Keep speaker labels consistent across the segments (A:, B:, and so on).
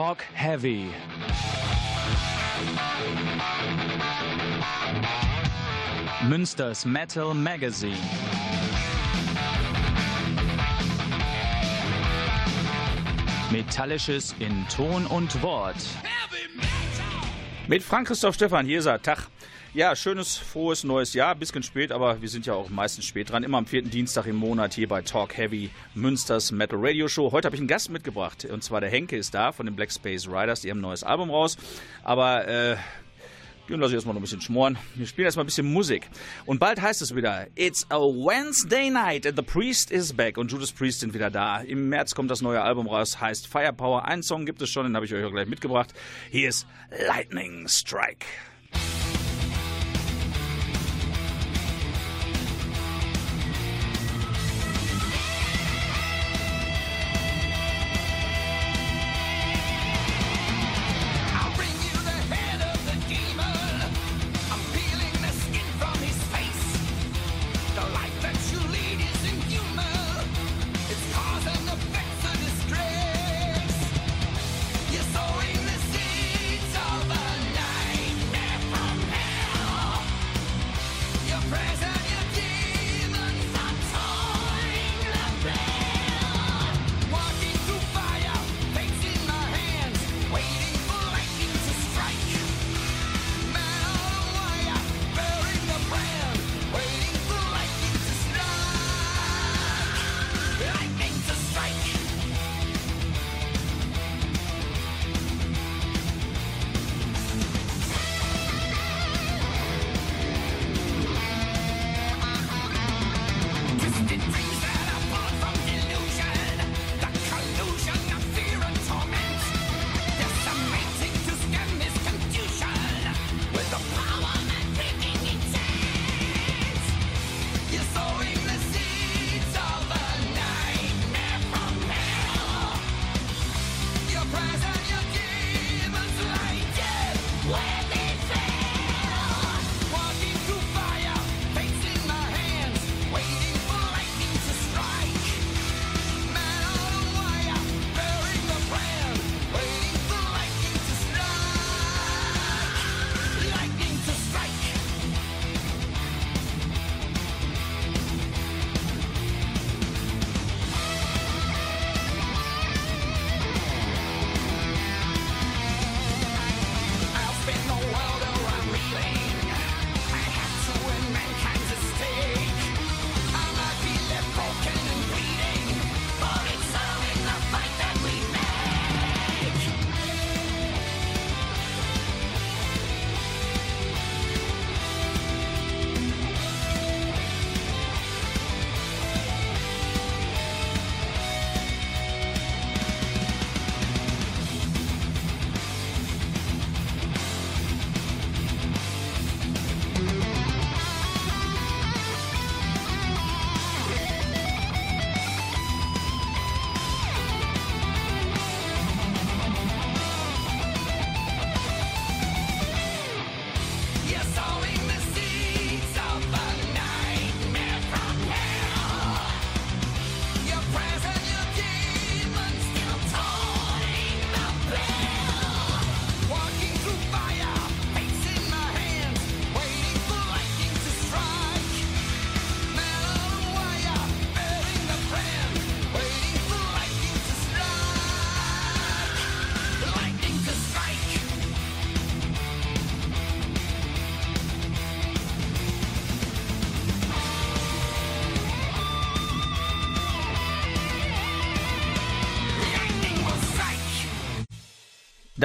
A: Talk Heavy. Münsters Metal Magazine. Metallisches in Ton und Wort.
B: Mit Frank-Christoph Stefan, hier ist er. Tag. Ja, schönes, frohes neues Jahr. Bisschen spät, aber wir sind ja auch meistens spät dran. Immer am vierten Dienstag im Monat hier bei Talk Heavy, Münsters Metal Radio Show. Heute habe ich einen Gast mitgebracht. Und zwar der Henke ist da von den Black Space Riders. Die haben ein neues Album raus. Aber äh, den lasse ich erstmal noch ein bisschen schmoren. Wir spielen erstmal ein bisschen Musik. Und bald heißt es wieder, It's a Wednesday night and the Priest is back. Und Judas Priest sind wieder da. Im März kommt das neue Album raus, heißt Firepower. Einen Song gibt es schon, den habe ich euch auch gleich mitgebracht. Hier ist Lightning Strike.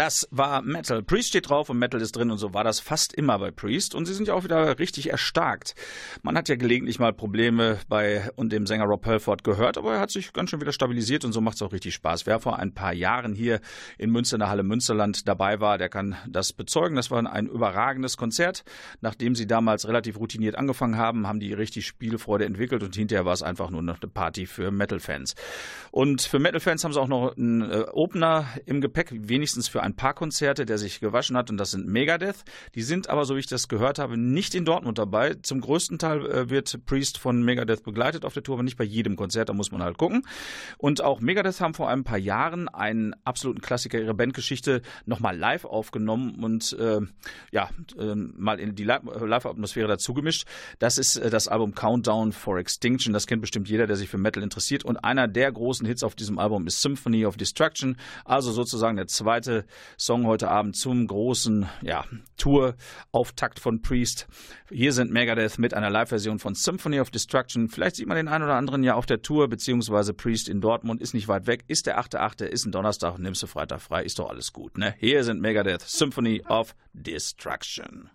B: Das war Metal. Priest steht drauf und Metal ist drin und so war das fast immer bei Priest. Und sie sind ja auch wieder richtig erstarkt. Man hat ja gelegentlich mal Probleme bei und dem Sänger Rob Halford gehört, aber er hat sich ganz schön wieder stabilisiert und so macht es auch richtig Spaß. Wer vor ein paar Jahren hier in Münster in der Halle Münsterland dabei war, der kann das bezeugen. Das war ein überragendes Konzert. Nachdem sie damals relativ routiniert angefangen haben, haben die richtig Spielfreude entwickelt und hinterher war es einfach nur noch eine Party für Metal-Fans. Und für Metal-Fans haben sie auch noch einen äh, Opener im Gepäck, wenigstens für ein paar Konzerte, der sich gewaschen hat und das sind Megadeth. Die sind aber, so wie ich das gehört habe, nicht in Dortmund dabei. Zum größten Teil äh, wird Priest von Megadeth begleitet auf der Tour, aber nicht bei jedem Konzert, da muss man halt gucken. Und auch Megadeth haben vor ein paar Jahren einen absoluten Klassiker ihrer Bandgeschichte nochmal live aufgenommen und äh, ja, äh, mal in die Live-Atmosphäre dazu gemischt. Das ist äh, das Album Countdown for Extinction. Das kennt bestimmt jeder, der sich für Metal interessiert. Und einer der großen Hits auf diesem Album ist Symphony of Destruction, also sozusagen der zweite Song heute Abend zum großen ja, Tour-Auftakt von Priest. Hier sind Megadeth mit einer Live-Version von Symphony of Destruction. Vielleicht sieht man den einen oder anderen ja auf der Tour, beziehungsweise Priest in Dortmund ist nicht weit weg, ist der 8.8., ist ein Donnerstag, nimmst du Freitag frei, ist doch alles gut. Ne? Hier sind Megadeth, Symphony of Destruction.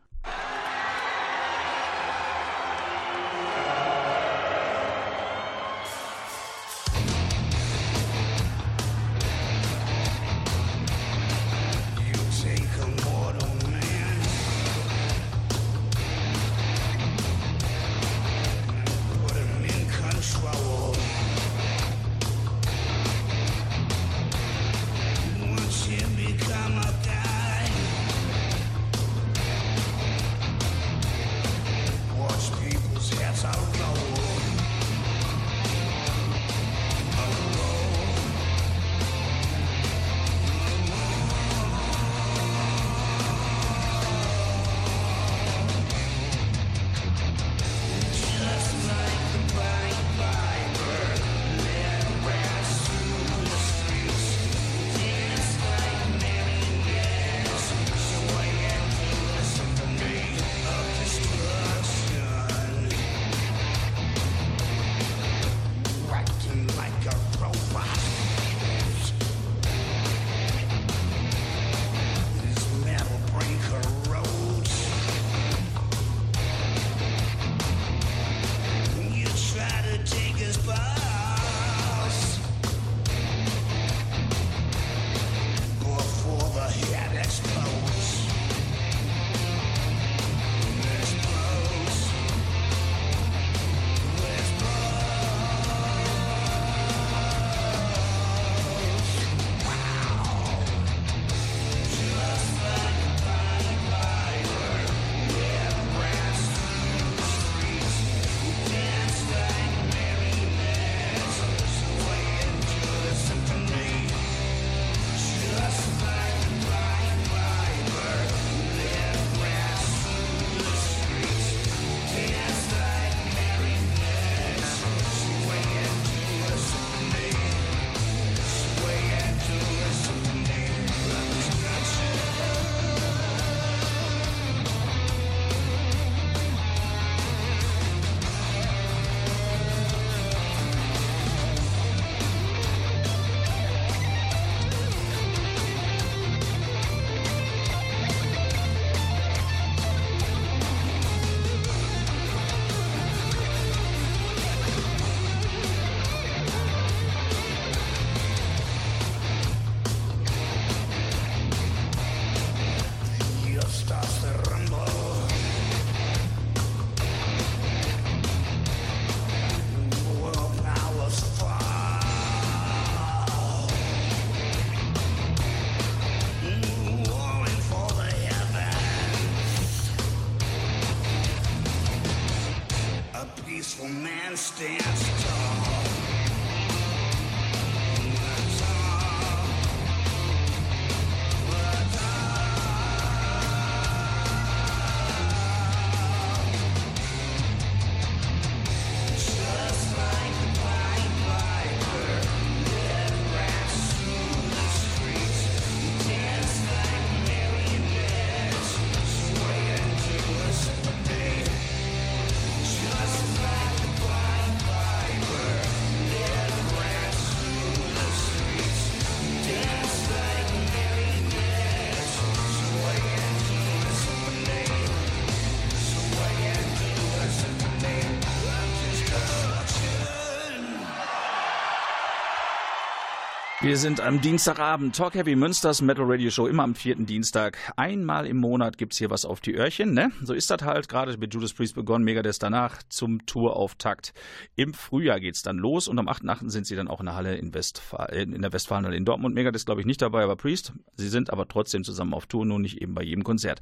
B: Wir sind am Dienstagabend. Talk Heavy Münsters Metal Radio Show, immer am vierten Dienstag. Einmal im Monat gibt es hier was auf die Öhrchen, ne? So ist das halt. Gerade mit Judas Priest begonnen, Megadeth danach zum Tourauftakt. Im Frühjahr geht es dann los und am 8.8. sind sie dann auch in der Halle in, Westfal in der Westfalenhalle in Dortmund. Megadeth glaube ich nicht dabei, aber Priest. Sie sind aber trotzdem zusammen auf Tour, nur nicht eben bei jedem Konzert.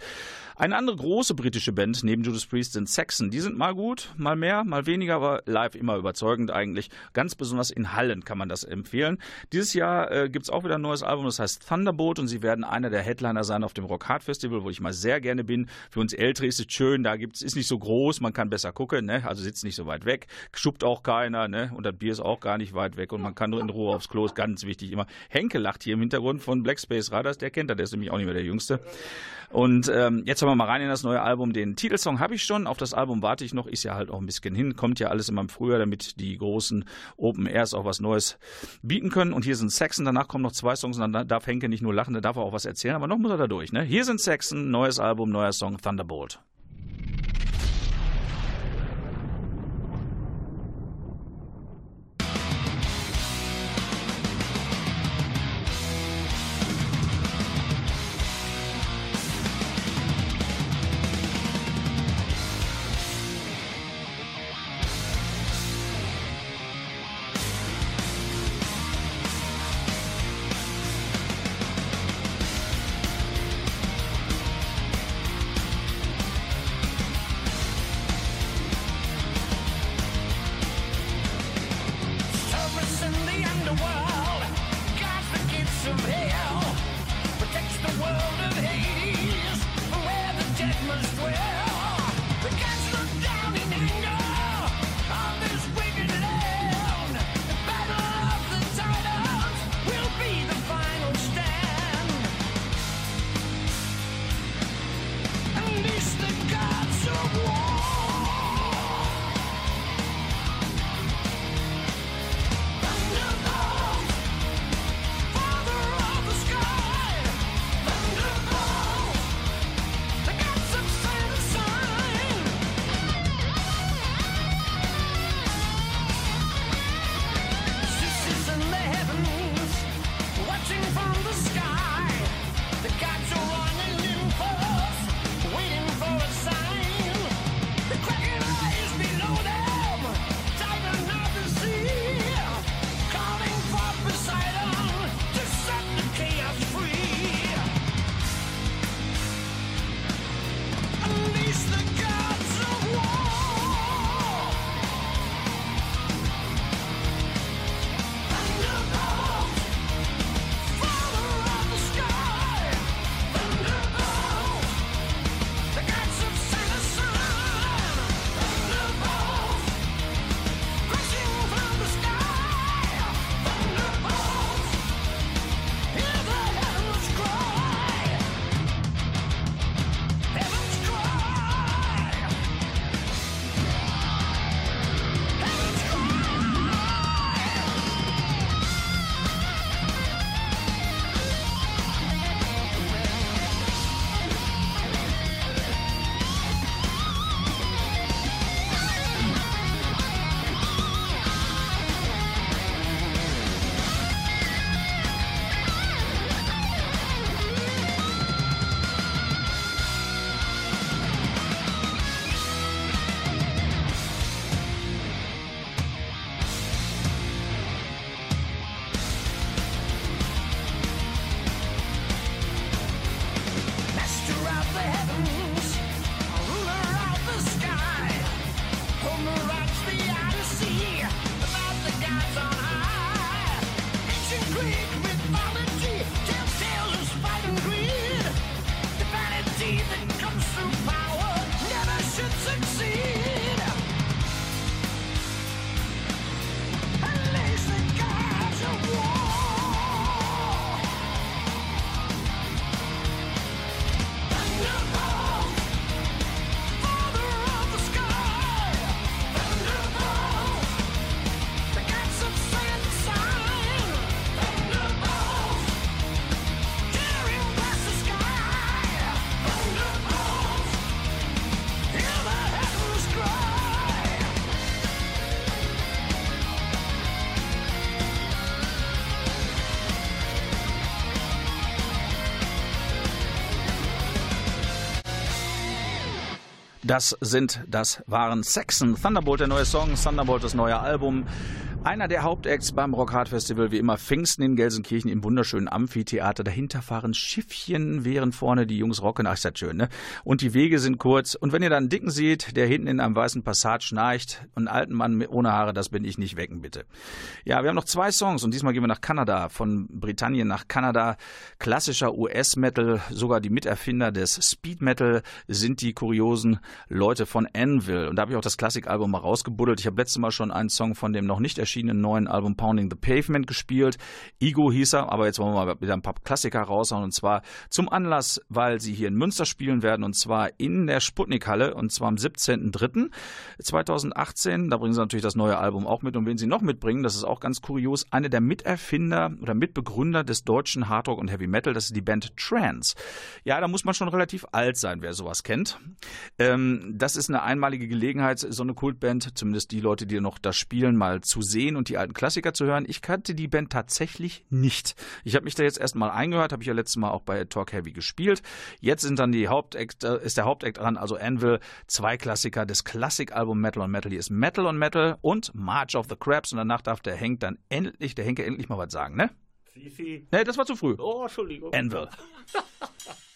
B: Eine andere große britische Band neben Judas Priest sind Saxon. Die sind mal gut, mal mehr, mal weniger, aber live immer überzeugend eigentlich. Ganz besonders in Hallen kann man das empfehlen. Dieses Jahr Äh, gibt es auch wieder ein neues Album, das heißt Thunderbolt und sie werden einer der Headliner sein auf dem Rock Hard Festival, wo ich mal sehr gerne bin. Für uns Ältere ist es schön, da gibt's, ist nicht so groß, man kann besser gucken, ne? also sitzt nicht so weit weg, schubt auch keiner ne? und das Bier ist auch gar nicht weit weg und man kann nur in Ruhe aufs Klo, ist ganz wichtig immer. Henke lacht hier im Hintergrund von Black Space Riders, der kennt er, der ist nämlich auch nicht mehr der Jüngste. Und ähm, jetzt hören wir mal rein in das neue Album. Den Titelsong habe ich schon, auf das Album warte ich noch, ist ja halt auch ein bisschen hin, kommt ja alles immer im Frühjahr, damit die großen Open Airs auch was Neues bieten können. Und hier sind Saxon, danach kommen noch zwei Songs und dann darf Henke nicht nur lachen, da darf er auch was erzählen, aber noch muss er da durch. Ne? Hier sind Saxon, neues Album, neuer Song, Thunderbolt. Das sind, das waren Saxon. Thunderbolt, der neue Song, Thunderbolt, das neue Album. Einer der Hauptacts beim Rock Hard Festival, wie immer Pfingsten in Gelsenkirchen im wunderschönen Amphitheater. Dahinter fahren Schiffchen, während vorne die Jungs rocken. Ach, ist das schön, ne? Und die Wege sind kurz. Und wenn ihr dann einen Dicken seht, der hinten in einem weißen Passat schnarcht, einen alten Mann ohne Haare, das bin ich nicht wecken, bitte. Ja, wir haben noch zwei Songs und diesmal gehen wir nach Kanada. Von Britannien nach Kanada. Klassischer US-Metal, sogar die Miterfinder des Speed Metal sind die kuriosen Leute von Anvil. Und da habe ich auch das Klassikalbum mal rausgebuddelt. Ich habe letztes Mal schon einen Song von dem noch nicht erschienenen neuen Album Pounding the Pavement gespielt. Ego hieß er, aber jetzt wollen wir mal wieder ein paar Klassiker raushauen und zwar zum Anlass, weil sie hier in Münster spielen werden und zwar in der Sputnik-Halle und zwar am 17.03.2018. Da bringen sie natürlich das neue Album auch mit und wen sie noch mitbringen, das ist auch ganz kurios, eine der Miterfinder oder Mitbegründer des deutschen Hardrock und Heavy Metal, das ist die Band Trance. Ja, da muss man schon relativ alt sein, wer sowas kennt. Ähm, das ist eine einmalige Gelegenheit, so eine Kultband, zumindest die Leute, die noch da spielen, mal zu sehen und die alten Klassiker zu hören. Ich kannte die Band tatsächlich nicht. Ich habe mich da jetzt erstmal eingehört, habe ich ja letztes Mal auch bei Talk Heavy gespielt. Jetzt sind dann die Hauptact, äh, ist der Hauptakt dran, also Anvil, zwei Klassiker des Klassikalbum Metal on Metal. Hier ist Metal on Metal und March of the Crabs und danach darf der Henk dann endlich, der Henke endlich mal was sagen, ne?
C: Fifi.
B: Ne, das war zu früh.
C: Oh, Entschuldigung.
B: Anvil.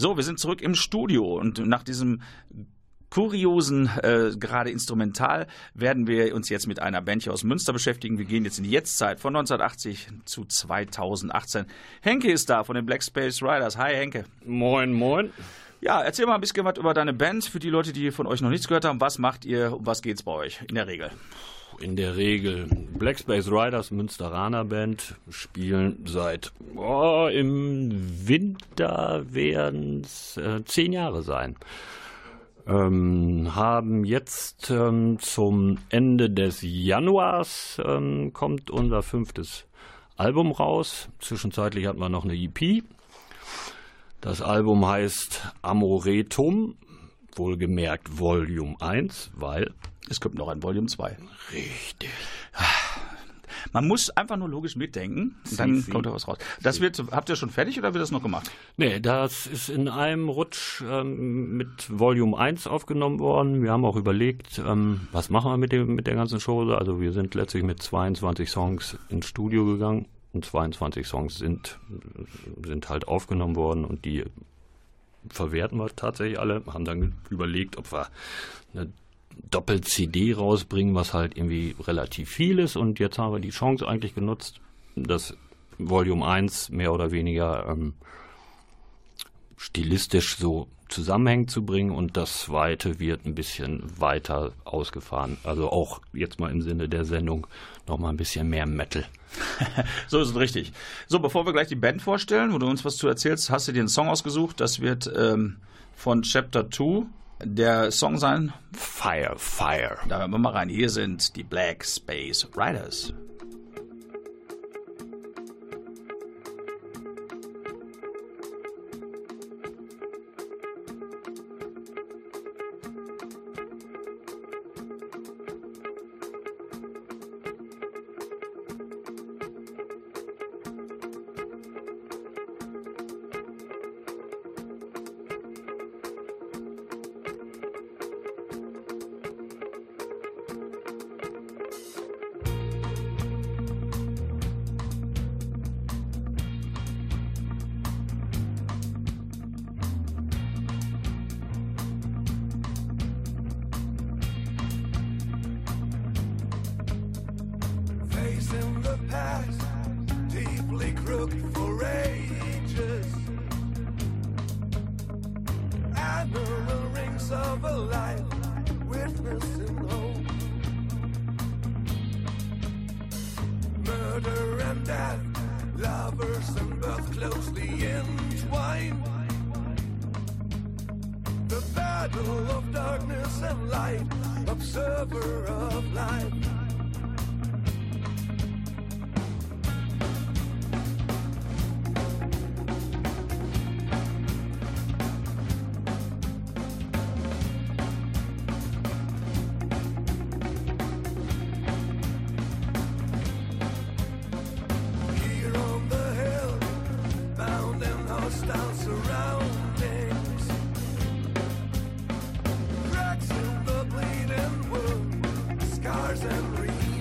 B: So, wir sind zurück im Studio und nach diesem kuriosen, äh, gerade instrumental, werden wir uns jetzt mit einer Band hier aus Münster beschäftigen. Wir gehen jetzt in die Jetztzeit von 1980 zu 2018. Henke ist da von den Black Space Riders. Hi Henke.
C: Moin, moin.
B: Ja, erzähl mal ein bisschen was über deine Band für die Leute, die von euch noch nichts gehört haben. Was macht ihr? Um was geht's bei euch in der Regel?
C: In der Regel Black Space Riders, Münsteraner Band, spielen seit oh, im Winter werden es äh, zehn Jahre sein. Ähm, haben jetzt ähm, zum Ende des Januars ähm, kommt unser fünftes Album raus. Zwischenzeitlich hat man noch eine EP. Das Album heißt Amoretum, wohlgemerkt Volume 1, weil
B: es kommt noch ein Volume 2.
C: Richtig.
B: Man muss einfach nur logisch mitdenken, dann kommt da was raus. Das wird, habt ihr schon fertig oder wird das noch gemacht?
C: Nee, das ist in einem Rutsch ähm, mit Volume 1 aufgenommen worden. Wir haben auch überlegt, ähm, was machen wir mit, dem, mit der ganzen Show. Also wir sind letztlich mit 22 Songs ins Studio gegangen und 22 Songs sind, sind halt aufgenommen worden und die verwerten wir tatsächlich alle. Haben dann überlegt, ob wir eine Doppel-CD rausbringen, was halt irgendwie relativ viel ist. Und jetzt haben wir die Chance eigentlich genutzt, das Volume 1 mehr oder weniger ähm, stilistisch so zusammenhängend zu bringen und das zweite wird ein bisschen weiter ausgefahren. Also auch jetzt mal im Sinne der Sendung nochmal ein bisschen mehr Metal.
B: so ist es richtig. So, bevor wir gleich die Band vorstellen, wo du uns was zu erzählst, hast du dir einen Song ausgesucht. Das wird ähm, von Chapter 2 der Song sein.
C: Fire, Fire.
B: Da hören wir mal rein. Hier sind die Black Space Riders.
D: free.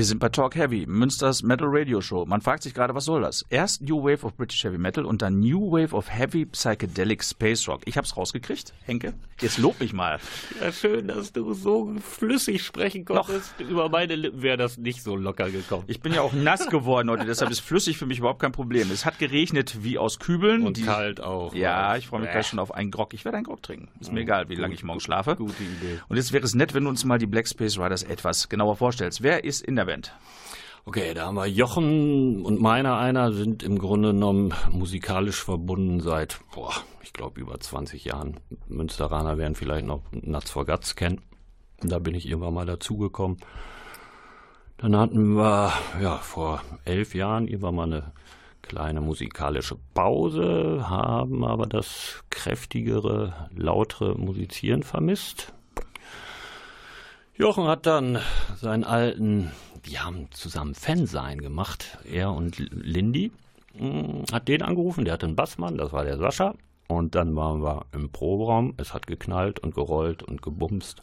B: Wir sind bei Talk Heavy, Münsters Metal Radio Show. Man fragt sich gerade, was soll das? Erst New Wave of British Heavy Metal und dann New Wave of Heavy Psychedelic Space Rock. Ich hab's rausgekriegt, Henke. Jetzt lob mich mal.
C: Ja, schön, dass du so flüssig sprechen konntest. Über meine Lippen wäre das nicht so locker gekommen.
B: Ich bin ja auch nass geworden heute, deshalb ist flüssig für mich überhaupt kein Problem. Es hat geregnet wie aus Kübeln.
C: Und
B: Die-
C: kalt auch.
B: Ja, ich freue mich gleich schon auf einen Grog. Ich werde einen Grog trinken. Ist mir egal, wie lange ich morgen schlafe.
C: Gute Idee.
B: Und jetzt wäre es nett, wenn du uns mal die Black Space Riders etwas genauer vorstellst. Wer ist in der Band?
C: Okay, da haben wir Jochen und meiner einer sind im Grunde genommen musikalisch verbunden seit, boah, ich glaube über 20 Jahren. Münsteraner werden vielleicht noch Nuts for Guts kennen. Da bin ich irgendwann mal dazugekommen. Dann hatten wir, ja, vor elf Jahren irgendwann mal eine kleine musikalische Pause, haben aber das kräftigere, lautere Musizieren vermisst. Jochen hat dann seinen alten, die haben zusammen Fansein gemacht, er und Lindy, Mm, hat den angerufen, der hatte einen Bassmann, das war der Sascha. Und dann waren wir im Proberaum, es hat geknallt und gerollt und gebumst.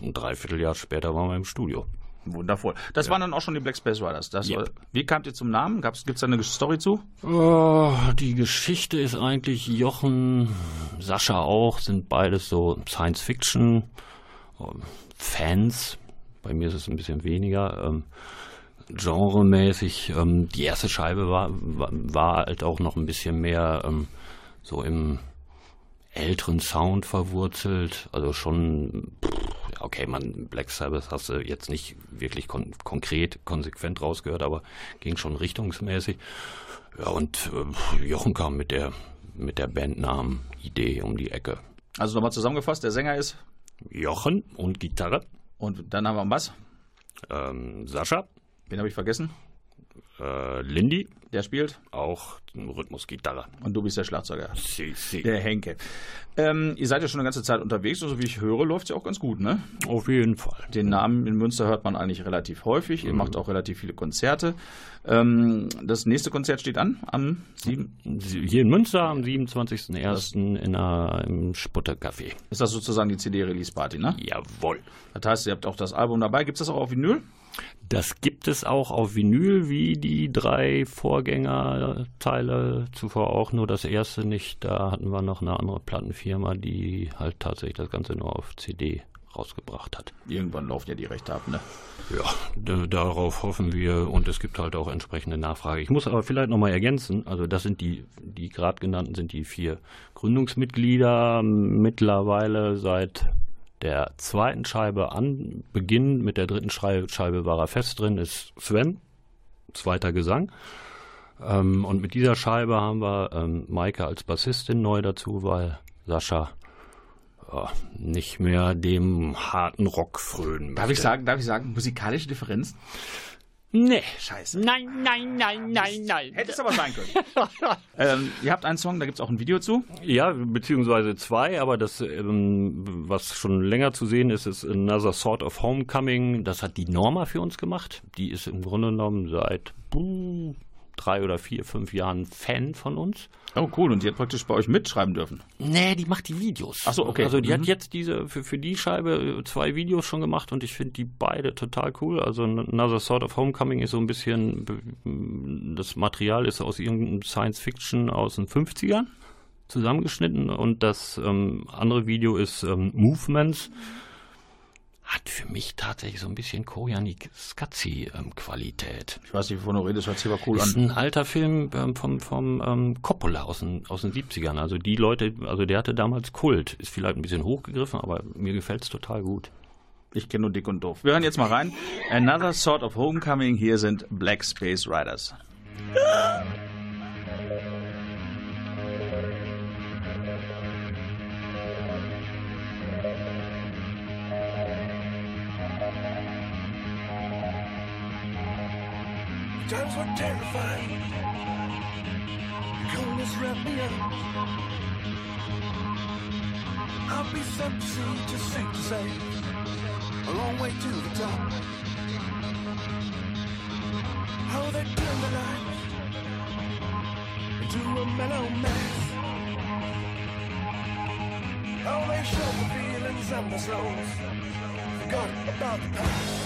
C: Ein Dreivierteljahr später waren wir im Studio.
B: Wundervoll. Das waren dann auch schon die Black Space Riders. Das,
C: Yep.
B: war- Wie kamt ihr zum Namen? Gibt es da eine Story zu?
C: Oh, die Geschichte ist eigentlich Jochen, Sascha auch, sind beides so Science-Fiction-Fans. Bei mir ist es ein bisschen weniger. Ähm, genremäßig. Ähm, die erste Scheibe war, war, war halt auch noch ein bisschen mehr ähm, so im älteren Sound verwurzelt. Also schon, pff, okay, man, Black Sabbath hast du jetzt nicht wirklich kon konkret, konsequent rausgehört, aber ging schon richtungsmäßig. Ja, und äh, Jochen kam mit der, mit der Bandnamen-Idee um die Ecke.
B: Also nochmal zusammengefasst, der Sänger ist
C: Jochen und Gitarre,
B: und dann haben wir Bass.
C: ähm, Sascha,
B: Wen habe ich vergessen?
C: Äh, Lindy,
B: Der spielt
C: auch Rhythmusgitarre.
B: und du bist der Schlagzeuger.
C: Si, si.
B: Der Henke. Ähm, ihr seid ja schon eine ganze Zeit unterwegs und so wie ich höre, läuft es ja auch ganz gut, ne?
C: Auf jeden Fall.
B: Den Namen in Münster hört man eigentlich relativ häufig. Ihr macht auch relativ viele Konzerte. Ähm, das nächste Konzert steht an am 7.
C: Hier in Münster am 27.01. in einer, im Sputtercafé.
B: Ist das sozusagen die CD-Release-Party, ne?
C: Jawohl.
B: Das heißt, ihr habt auch das Album dabei. Gibt es das auch auf Vinyl?
C: Das gibt es auch auf Vinyl, wie die drei Vorgängerteile zuvor auch, nur das erste nicht. Da hatten wir noch eine andere Plattenfirma, die halt tatsächlich das Ganze nur auf CD rausgebracht hat.
B: Irgendwann laufen ja die Rechte ab, ne?
C: Ja, darauf hoffen wir und es gibt halt auch entsprechende Nachfrage. Ich muss aber vielleicht nochmal ergänzen, also das sind die, die gerade genannten sind die vier Gründungsmitglieder, mittlerweile seit der zweiten Scheibe an Beginn, mit der dritten Scheibe war er fest drin, ist Sven, zweiter Gesang. Ähm, und mit dieser Scheibe haben wir ähm, Maike als Bassistin neu dazu, weil Sascha ja, nicht mehr dem harten Rock frönen
B: Darf ich sagen, darf ich sagen, musikalische Differenz?
C: Nee.
B: Scheiße.
C: Nein, nein, nein, nein, nein.
B: Hätte es aber sein können. ähm, ihr habt einen Song, da gibt es auch ein Video zu.
C: Ja, beziehungsweise zwei, aber das, ähm, was schon länger zu sehen ist, ist Another Sort of Homecoming. Das hat die Norma für uns gemacht. Die ist im Grunde genommen seit buh, drei oder vier, fünf Jahren Fan von uns.
B: Oh, cool. Und die hat praktisch bei euch mitschreiben dürfen.
C: Nee, die macht die Videos.
B: Ach so, okay.
C: Also die
B: Mhm.
C: hat jetzt diese für, für die Scheibe äh, zwei Videos schon gemacht und ich finde die beide total cool. Also Another Sort of Homecoming ist so ein bisschen das Material ist aus irgendeinem Science Fiction aus den 50ern zusammengeschnitten und das ähm, andere Video ist ähm, Movements. Hat für mich tatsächlich so ein bisschen Koyani Skazzi ähm, Qualität.
B: Ich weiß nicht, wovon du redest, hört sich aber cool
C: Ist
B: an.
C: ein alter Film ähm, vom, vom ähm, Coppola aus den, aus den 70ern. Also die Leute, also der hatte damals Kult. Ist vielleicht ein bisschen hochgegriffen, aber mir gefällt es total gut.
B: Ich kenne nur dick und doof. Wir hören jetzt mal rein. Another Sort of Homecoming. Hier sind Black Space Riders.
D: Times were terrifying. Coldness wrapped me up. I'll be sent to sea, just safe to say. A long way to the top. How they turn the lights into a mellow mass. How they show the feelings and the souls. Forgot about the past.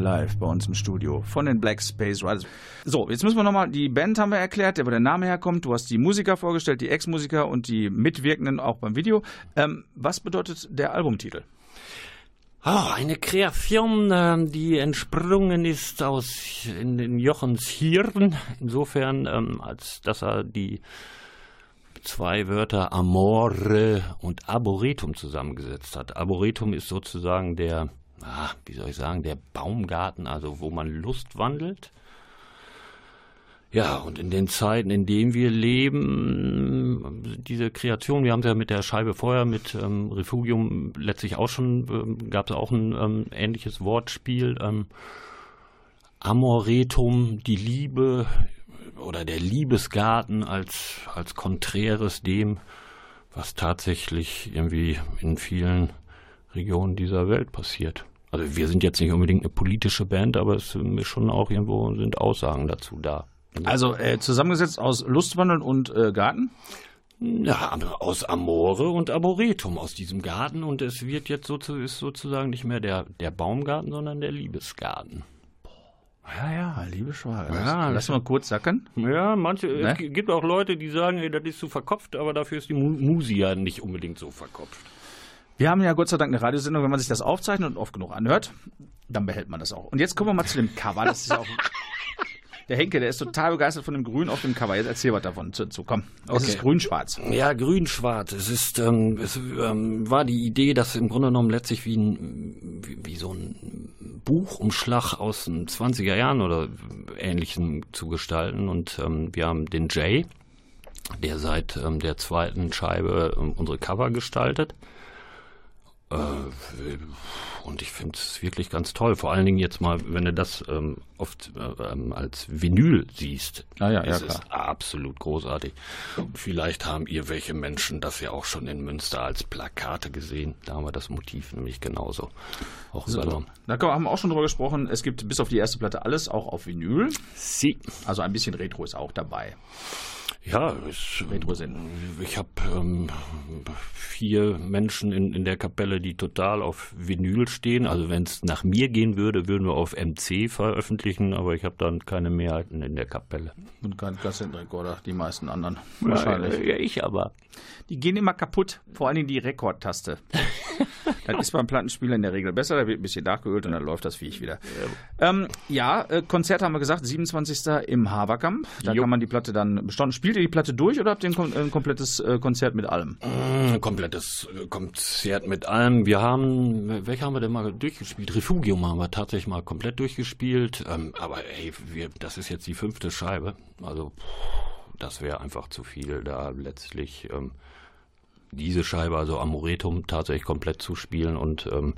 B: Live bei uns im Studio von den Black Space Riders. So, jetzt müssen wir nochmal, die Band haben wir erklärt, wo der Name herkommt. Du hast die Musiker vorgestellt, die Ex-Musiker und die Mitwirkenden auch beim Video. Ähm, was bedeutet der Albumtitel?
C: Oh, eine Kreation, ähm, die entsprungen ist aus in den Jochens Hirn. Insofern, ähm, als dass er die zwei Wörter Amore und Arboretum zusammengesetzt hat. Arboretum ist sozusagen der, ah, wie soll ich sagen, der Baumgarten, also wo man Lust wandelt. Ja, und in den Zeiten, in denen wir leben, diese Kreation, wir haben es ja mit der Scheibe vorher, mit ähm, Refugium letztlich auch schon, ähm, gab es auch ein ähm, ähnliches Wortspiel. Ähm, Amoretum, die Liebe oder der Liebesgarten als, als Konträres dem, was tatsächlich irgendwie in vielen Regionen dieser Welt passiert. Also wir sind jetzt nicht unbedingt eine politische Band, aber es ist schon auch irgendwo sind Aussagen dazu da.
B: Also äh, zusammengesetzt aus Lustwandeln und äh, Garten?
C: Ja, aus Amore und Arboretum, aus diesem Garten. Und es wird jetzt so, ist sozusagen nicht mehr der, der Baumgarten, sondern der Liebesgarten.
B: Ja, ja, liebe Schwager.
C: Ja,
B: lass mal kurz sacken.
C: Ja, manche,
B: Ne?
C: es gi- gibt auch Leute, die sagen, ey, das ist zu verkopft, aber dafür ist die Mu Musi ja nicht unbedingt so verkopft.
B: Wir haben ja Gott sei Dank eine Radiosendung, wenn man sich das aufzeichnet und oft genug anhört, dann behält man das auch. Und jetzt kommen wir mal zu dem Cover. Das ist ja auch. Der Henke, der ist total begeistert von dem Grün auf dem Cover. Jetzt erzähl was davon. Zu, zu komm. Es
C: Okay.
B: ist grün-schwarz.
C: Ja, grün-schwarz. Es ist, ähm, es ähm, war die Idee, das im Grunde genommen letztlich wie, ein, wie, wie so ein Buchumschlag aus den 20er Jahren oder ähnlichem zu gestalten. Und ähm, wir haben den Jay, der seit ähm, der zweiten Scheibe ähm, unsere Cover gestaltet. Äh, und ich finde es wirklich ganz toll. Vor allen Dingen jetzt mal, wenn du das ähm, oft äh, ähm, als Vinyl siehst,
B: Ah ja, ja,
C: ist es
B: klar.
C: absolut großartig. Und vielleicht haben ihr welche Menschen das ja auch schon in Münster als Plakate gesehen. Da haben wir das Motiv nämlich genauso auch übernommen.
B: Da haben wir auch schon drüber gesprochen. Es gibt bis auf die erste Platte alles auch auf Vinyl.
C: Sie.
B: Also ein bisschen Retro ist auch dabei.
C: Ja, ich, ich habe ähm, vier Menschen in, in der Kapelle, die total auf Vinyl stehen. Also wenn es nach mir gehen würde, würden wir auf MC veröffentlichen, aber ich habe dann keine Mehrheiten in der Kapelle.
B: Und kein Kassettenrekorder, die meisten anderen. Wahrscheinlich.
C: Ja, ich aber.
B: Die gehen immer kaputt, vor allen Dingen die Rekordtaste. das ist beim Plattenspieler in der Regel besser, da wird ein bisschen nachgeölt und dann läuft das Viech wieder. Ähm, ja, äh, Konzert haben wir gesagt, 27. im Haberkamp. Da
C: Jo.
B: kann man die Platte dann bestanden. Spielt ihr die Platte durch oder habt ihr ein, kom- ein komplettes äh, Konzert mit allem?
C: Ein komplettes äh, Konzert mit allem. Wir haben, welche haben wir denn mal durchgespielt? Refugium haben wir tatsächlich mal komplett durchgespielt. Ähm, aber ey, wir, das ist jetzt die fünfte Scheibe. Also das wäre einfach zu viel, da letztlich ähm, diese Scheibe, also Amoretum, tatsächlich komplett zu spielen und ähm,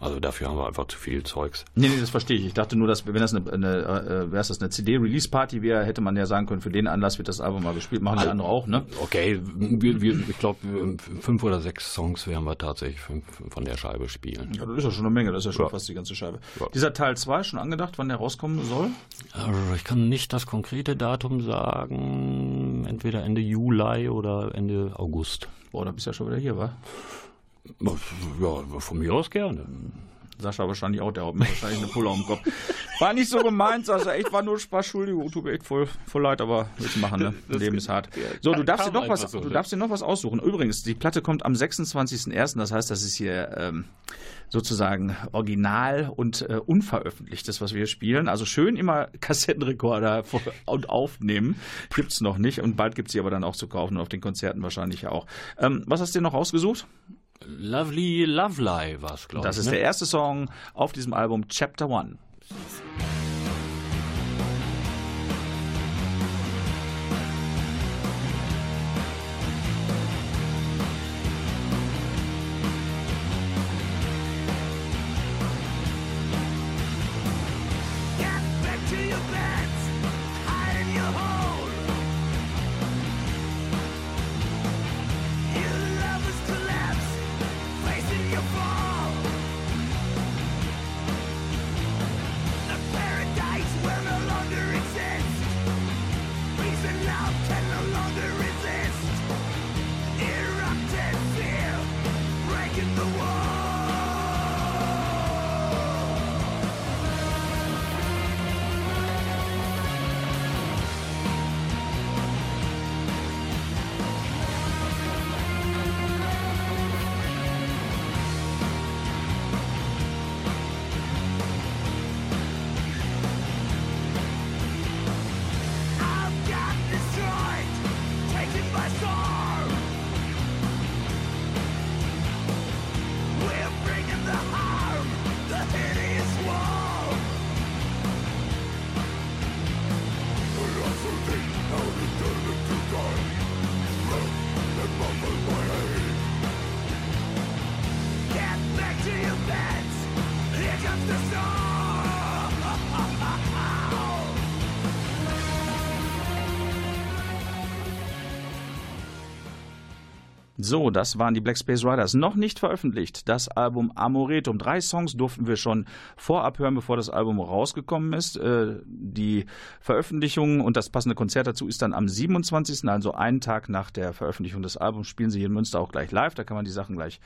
C: also dafür haben wir einfach zu viel Zeugs.
B: Nee, nee, das verstehe ich. Ich dachte nur, dass wenn das eine, eine, äh, das, eine CD-Release-Party wäre, hätte man ja sagen können, für den Anlass wird das Album mal gespielt. Machen die andere auch, ne?
C: Okay, wir, wir, ich glaube, fünf oder sechs Songs werden wir tatsächlich von der Scheibe spielen.
B: Ja, das ist ja schon eine Menge, das ist ja schon
C: Ja.
B: fast die ganze Scheibe.
C: Ja.
B: Dieser Teil 2 schon angedacht, wann der rauskommen soll?
C: Also Ich kann nicht das konkrete Datum sagen, entweder Ende Juli oder Ende August.
B: Boah, da bist du ja schon wieder hier, wa?
C: Ja, von mir aus gerne.
B: Sascha wahrscheinlich auch, der hat mir wahrscheinlich eine Pulle am Kopf. War nicht so gemeint, Sascha, echt war nur Spaß, Entschuldigung, tut mir echt voll, voll leid, aber willst du machen, ne? Leben ist hart. So, du darfst dir noch was,
C: so,
B: du darfst dir noch was aussuchen. Übrigens, die Platte kommt am 26.01., das heißt, das ist hier ähm, sozusagen original und äh, unveröffentlicht, das, was wir hier spielen. Also schön immer Kassettenrekorder und aufnehmen. Gibt's noch nicht und bald gibt's sie aber dann auch zu kaufen und auf den Konzerten wahrscheinlich auch. Ähm, was hast du dir noch ausgesucht?
C: Lovely Lovely war es, glaube ich.
B: Das ist
C: ne?
B: der erste Song auf diesem Album Chapter One. So, das waren die Black Space Riders. Noch nicht veröffentlicht. Das Album Amoretum. Drei Songs durften wir schon vorab hören, bevor das Album rausgekommen ist. Äh, die Veröffentlichung und das passende Konzert dazu ist dann am 27., also einen Tag nach der Veröffentlichung des Albums, spielen sie hier in Münster auch gleich live. Da kann man die Sachen gleich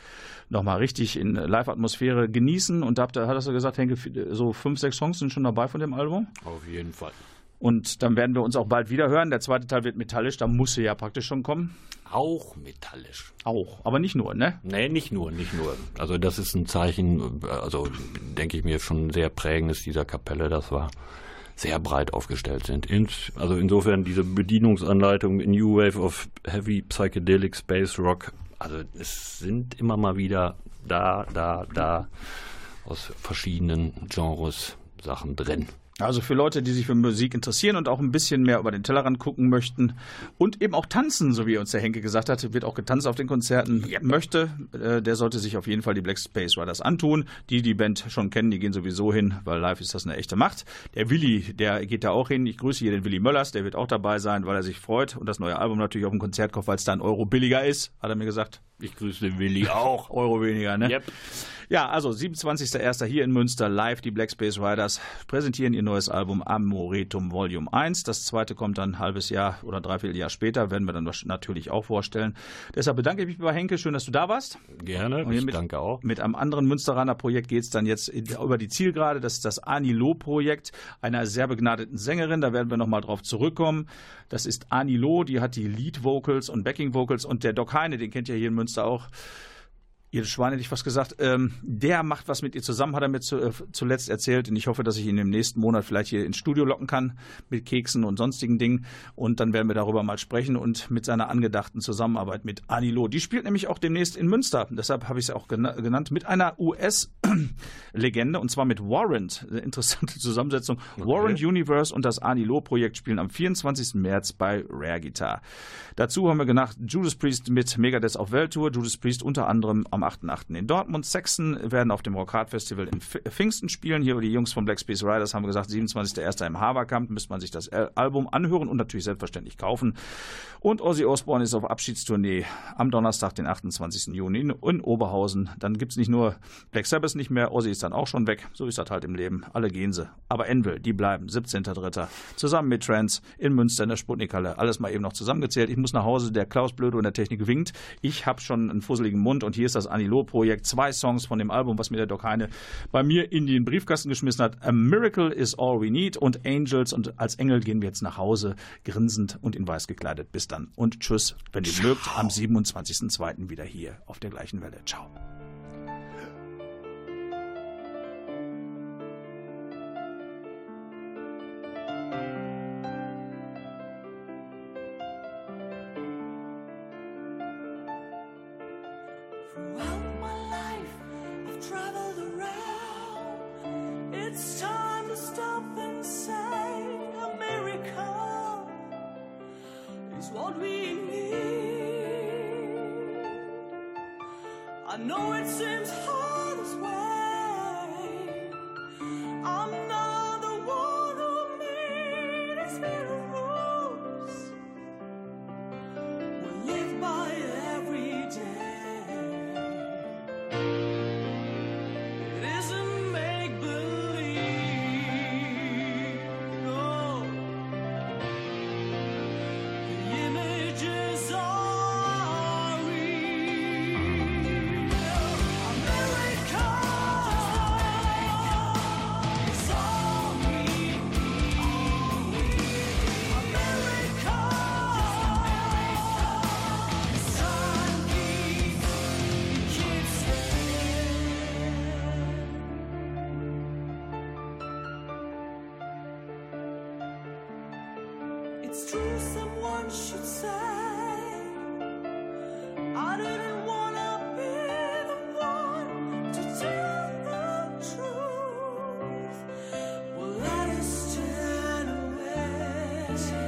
B: nochmal richtig in Live-Atmosphäre genießen. Und da habt ihr- hattest du gesagt, Henke, so fünf, sechs Songs sind schon dabei von dem Album?
C: Auf jeden Fall.
B: Und dann werden wir uns auch bald wieder hören. Der zweite Teil wird metallisch, da muss sie ja praktisch schon kommen.
C: Auch metallisch.
B: Auch, aber nicht nur, ne?
C: Nee, nicht nur, nicht nur. Also das ist ein Zeichen, also denke ich mir schon sehr prägendes dieser Kapelle, dass wir sehr breit aufgestellt sind. In, also insofern diese Bedienungsanleitung in New Wave of Heavy Psychedelic Space Rock, also es sind immer mal wieder da, da, da aus verschiedenen Genres Sachen drin.
B: Also für Leute, die sich für Musik interessieren und auch ein bisschen mehr über den Tellerrand gucken möchten und eben auch tanzen, so wie uns der Henke gesagt hat, wird auch getanzt auf den Konzerten, möchte, äh, der sollte sich auf jeden Fall die Black Space Riders antun. Die, die Band schon kennen, die gehen sowieso hin, weil live ist das eine echte Macht. Der Willi, der geht da auch hin. Ich grüße hier den Willi Möllers, der wird auch dabei sein, weil er sich freut und das neue Album natürlich auf dem Konzert kauft, weil es da ein Euro billiger ist, hat er mir gesagt.
C: Ich grüße den Willi auch.
B: Euro weniger, ne?
C: Yep.
B: Ja, also 27.01. hier in Münster live. Die Black Space Riders präsentieren ihr neues Album Amoretum Volume 1. Das zweite kommt dann ein halbes Jahr oder dreiviertel Jahr später, werden wir dann natürlich auch vorstellen. Deshalb bedanke ich mich bei Henke. Schön, dass du da warst.
C: Gerne,
B: Und
C: ich
B: mit,
C: danke auch.
B: Mit einem anderen Münsteraner Projekt geht es dann jetzt über die Zielgerade. Das ist das Ani Lo Projekt einer sehr begnadeten Sängerin. Da werden wir nochmal drauf zurückkommen. Das ist Ani Lo, die hat die Lead Vocals und Backing Vocals. Und der Doc Heine, den kennt ihr hier in Münster auch. Ihr Schwein hätte ich was gesagt. Ähm, der macht was mit ihr zusammen, hat er mir zu, äh, zuletzt erzählt. Und ich hoffe, dass ich ihn im nächsten Monat vielleicht hier ins Studio locken kann mit Keksen und sonstigen Dingen. Und dann werden wir darüber mal sprechen und mit seiner angedachten Zusammenarbeit mit Anilo. Die spielt nämlich auch demnächst in Münster. Deshalb habe ich es auch gena- genannt. Mit einer US-Legende und zwar mit Warrant. Eine interessante Zusammensetzung. Warrant Universe und das Anilo-Projekt spielen am 24. März bei Rare Guitar. Dazu haben wir gedacht, Judas Priest mit Megadeth auf Welttour. Judas Priest unter anderem am 8.8. in Dortmund. Saxon werden auf dem Rockhard Festival in Pf- Pfingsten spielen. Hier die Jungs von Black Space Riders haben gesagt, 27.01. im Haberkamp müsste man sich das Al- Album anhören und natürlich selbstverständlich kaufen. Und Ozzy Osbourne ist auf Abschiedstournee am Donnerstag, den 28. Juni in, in Oberhausen. Dann gibt es nicht nur Black Sabbath nicht mehr, Ozzy ist dann auch schon weg. So ist das halt im Leben. Alle gehen sie. Aber Envil, die bleiben. 17.03. Zusammen mit Trans in Münster in der Sputnikhalle. Alles mal eben noch zusammengezählt. Ich muss nach Hause. Der Klaus Blödo in der Technik winkt. Ich habe schon einen fusseligen Mund und hier ist das Anilo-Projekt. Zwei Songs von dem Album, was mir der Doc Heine bei mir in den Briefkasten geschmissen hat. A Miracle is All We Need und Angels. Und als Engel gehen wir jetzt nach Hause, grinsend und in weiß gekleidet. Bis dann und tschüss, wenn ihr mögt, am 27.02. wieder hier auf der gleichen Welle. Ciao.
E: lights.